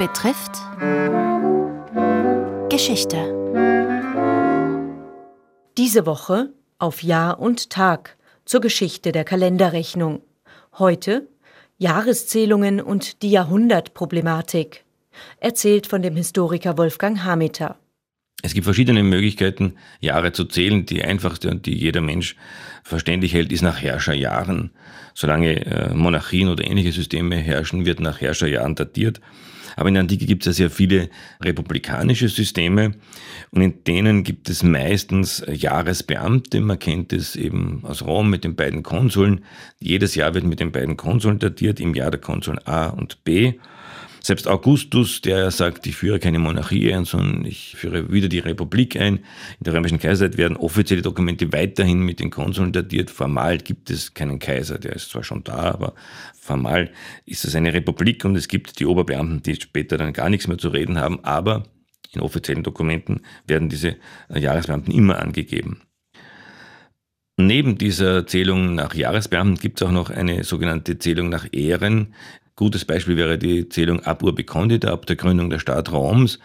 betrifft Geschichte. Diese Woche auf Jahr und Tag zur Geschichte der Kalenderrechnung. Heute Jahreszählungen und die Jahrhundertproblematik. Erzählt von dem Historiker Wolfgang Hameter. Es gibt verschiedene Möglichkeiten, Jahre zu zählen. Die einfachste und die jeder Mensch verständlich hält, ist nach Herrscherjahren. Solange äh, Monarchien oder ähnliche Systeme herrschen, wird nach Herrscherjahren datiert. Aber in der Antike gibt es ja sehr viele republikanische Systeme und in denen gibt es meistens Jahresbeamte. Man kennt es eben aus Rom mit den beiden Konsuln. Jedes Jahr wird mit den beiden Konsuln datiert, im Jahr der Konsuln A und B. Selbst Augustus, der sagt, ich führe keine Monarchie ein, sondern ich führe wieder die Republik ein. In der römischen Kaiserzeit werden offizielle Dokumente weiterhin mit den Konsuln datiert. Formal gibt es keinen Kaiser, der ist zwar schon da, aber formal ist es eine Republik und es gibt die Oberbeamten, die später dann gar nichts mehr zu reden haben, aber in offiziellen Dokumenten werden diese Jahresbeamten immer angegeben. Neben dieser Zählung nach Jahresbeamten gibt es auch noch eine sogenannte Zählung nach Ehren. Gutes Beispiel wäre die Zählung ab Urbi Condita, ab der Gründung der Stadt Roms.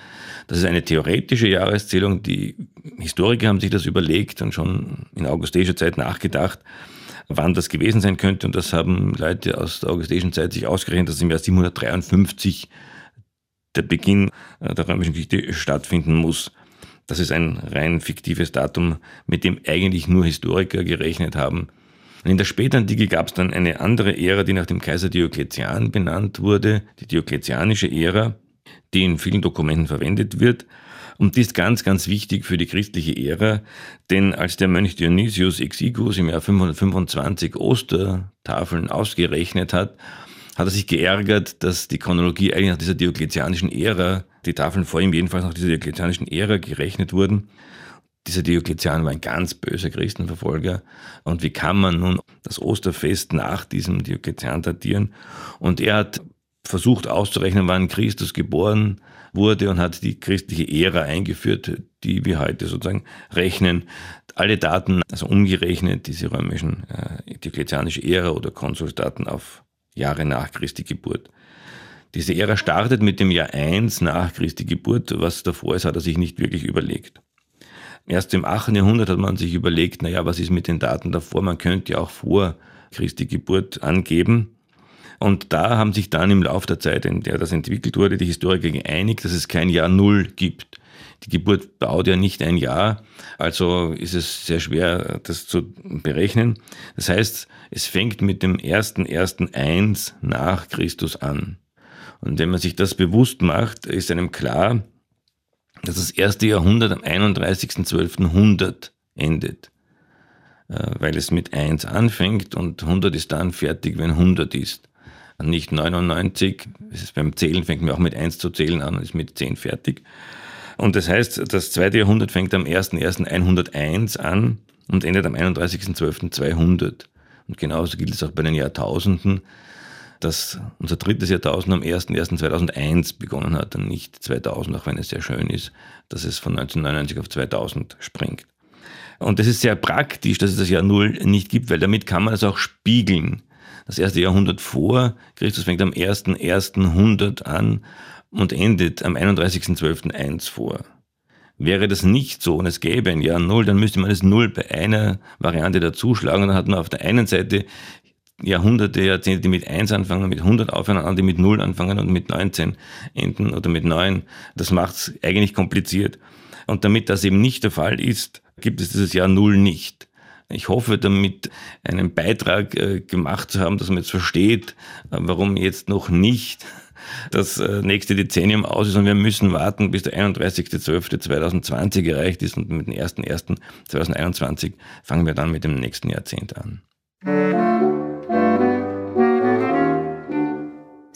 Das ist eine theoretische Jahreszählung. Die Historiker haben sich das überlegt und schon in augustischer Zeit nachgedacht, wann das gewesen sein könnte. Und das haben Leute aus der augustischen Zeit sich ausgerechnet, dass im Jahr 753 der Beginn der römischen Geschichte stattfinden muss. Das ist ein rein fiktives Datum, mit dem eigentlich nur Historiker gerechnet haben. Und in der Spätantike gab es dann eine andere Ära, die nach dem Kaiser Diokletian benannt wurde, die Diokletianische Ära, die in vielen Dokumenten verwendet wird. Und die ist ganz, ganz wichtig für die christliche Ära, denn als der Mönch Dionysius Exigus im Jahr 525 Ostertafeln ausgerechnet hat, hat er sich geärgert, dass die Chronologie eigentlich nach dieser diokletianischen Ära, die Tafeln vor ihm jedenfalls nach dieser diokletianischen Ära gerechnet wurden. Dieser Diokletian war ein ganz böser Christenverfolger. Und wie kann man nun das Osterfest nach diesem Diokletian datieren? Und er hat versucht auszurechnen, wann Christus geboren wurde und hat die christliche Ära eingeführt, die wir heute sozusagen rechnen. Alle Daten, also umgerechnet, diese römischen äh, diokletianische Ära oder Konsulsdaten auf Jahre nach Christi Geburt. Diese Ära startet mit dem Jahr 1 nach Christi Geburt. Was davor ist, hat er sich nicht wirklich überlegt. Erst im 8. Jahrhundert hat man sich überlegt, naja, was ist mit den Daten davor? Man könnte ja auch vor Christi Geburt angeben. Und da haben sich dann im Laufe der Zeit, in der das entwickelt wurde, die Historiker geeinigt, dass es kein Jahr Null gibt. Die Geburt dauert ja nicht ein Jahr, also ist es sehr schwer, das zu berechnen. Das heißt, es fängt mit dem ersten ersten eins nach Christus an. Und wenn man sich das bewusst macht, ist einem klar, dass das erste Jahrhundert am 31.12.100 endet. Äh, weil es mit 1 anfängt und 100 ist dann fertig, wenn 100 ist. Nicht 99. Es ist beim Zählen fängt man auch mit 1 zu zählen an und ist mit 10 fertig. Und das heißt, das zweite Jahrhundert fängt am 1.1.101 an und endet am 31.12.200. Und genauso gilt es auch bei den Jahrtausenden dass unser drittes Jahrtausend am 01.01.2001 begonnen hat und nicht 2000, auch wenn es sehr schön ist, dass es von 1999 auf 2000 springt. Und das ist sehr praktisch, dass es das Jahr Null nicht gibt, weil damit kann man es auch spiegeln. Das erste Jahrhundert vor Christus fängt am 1.1.100 an und endet am 31.12.1 vor. Wäre das nicht so und es gäbe ein Jahr Null, dann müsste man das Null bei einer Variante dazuschlagen und dann hat man auf der einen Seite Jahrhunderte, Jahrzehnte, die mit 1 anfangen, mit 100 aufhören, die mit 0 anfangen und mit 19 enden oder mit 9. Das macht es eigentlich kompliziert. Und damit das eben nicht der Fall ist, gibt es dieses Jahr 0 nicht. Ich hoffe, damit einen Beitrag äh, gemacht zu haben, dass man jetzt versteht, äh, warum jetzt noch nicht das äh, nächste Dezennium aus ist und wir müssen warten, bis der 31.12.2020 erreicht ist und mit dem 1.1.2021 fangen wir dann mit dem nächsten Jahrzehnt an.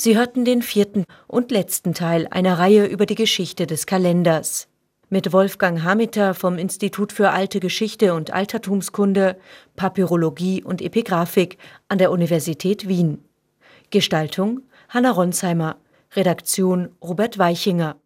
Sie hörten den vierten und letzten Teil einer Reihe über die Geschichte des Kalenders. Mit Wolfgang Hameter vom Institut für Alte Geschichte und Altertumskunde, Papyrologie und Epigraphik an der Universität Wien. Gestaltung Hanna Ronsheimer. Redaktion Robert Weichinger.